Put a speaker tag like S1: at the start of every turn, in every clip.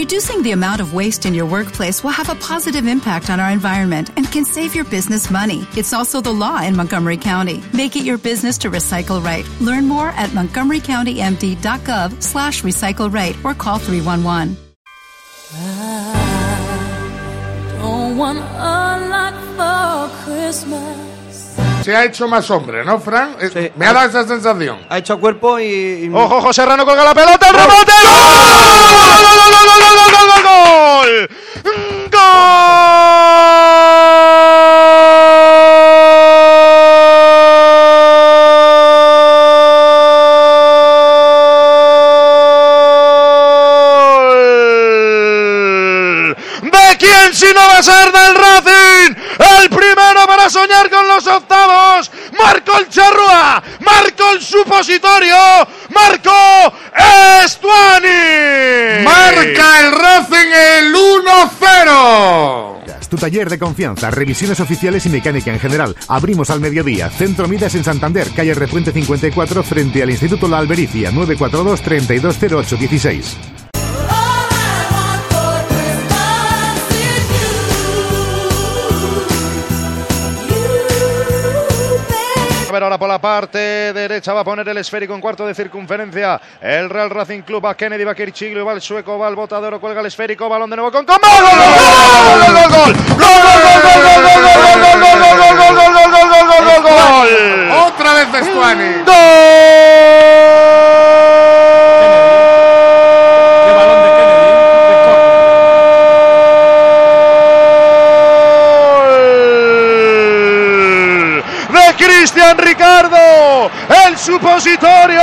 S1: Reducing the amount of waste in your workplace will have a positive impact on our environment and can save your business money. It's also the law in Montgomery County. Make it your business to recycle right. Learn more at montgomerycountymd.gov slash recycle right or call 311.
S2: Don't want a lot for Christmas.
S3: Se ha hecho más hombre, ¿no, Fran? Eh,
S4: Sí.
S3: Me ha dado esa sensación.
S4: Ha hecho cuerpo y. y-
S5: Ojo, José Serrano colga la pelota, el remate. ¡Gol! ¡Gol! ¡Gol! ¿De quién si no va a ser del Racing? Soñar con los octavos. Marcó el Charrúa, marcó el supositorio, marcó Estuani.
S3: Marca el Racing el 1-0.
S6: Tu taller de confianza, revisiones oficiales y mecánica en general. Abrimos al mediodía. Centro Midas en Santander, calle Repuente 54, frente al Instituto La Albericia, 942 320816.
S5: Ahora por la parte derecha va a poner el esférico en cuarto de circunferencia. El Real Racing Club va Kennedy, va Kirchiglio, va el sueco, va el botadero, cuelga el esférico, balón de nuevo con Combo. ¡Gol, gol, gol, gol, gol, gol, gol, gol!
S3: Otra vez Estuani.
S7: Qué balón de Kennedy, ¿eh? De córner.
S5: Gol de Cristian Ricardo, el supositorio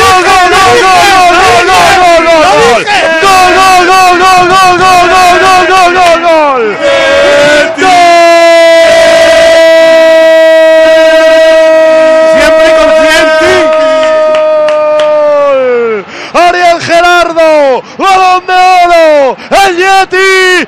S3: Καλιέτη!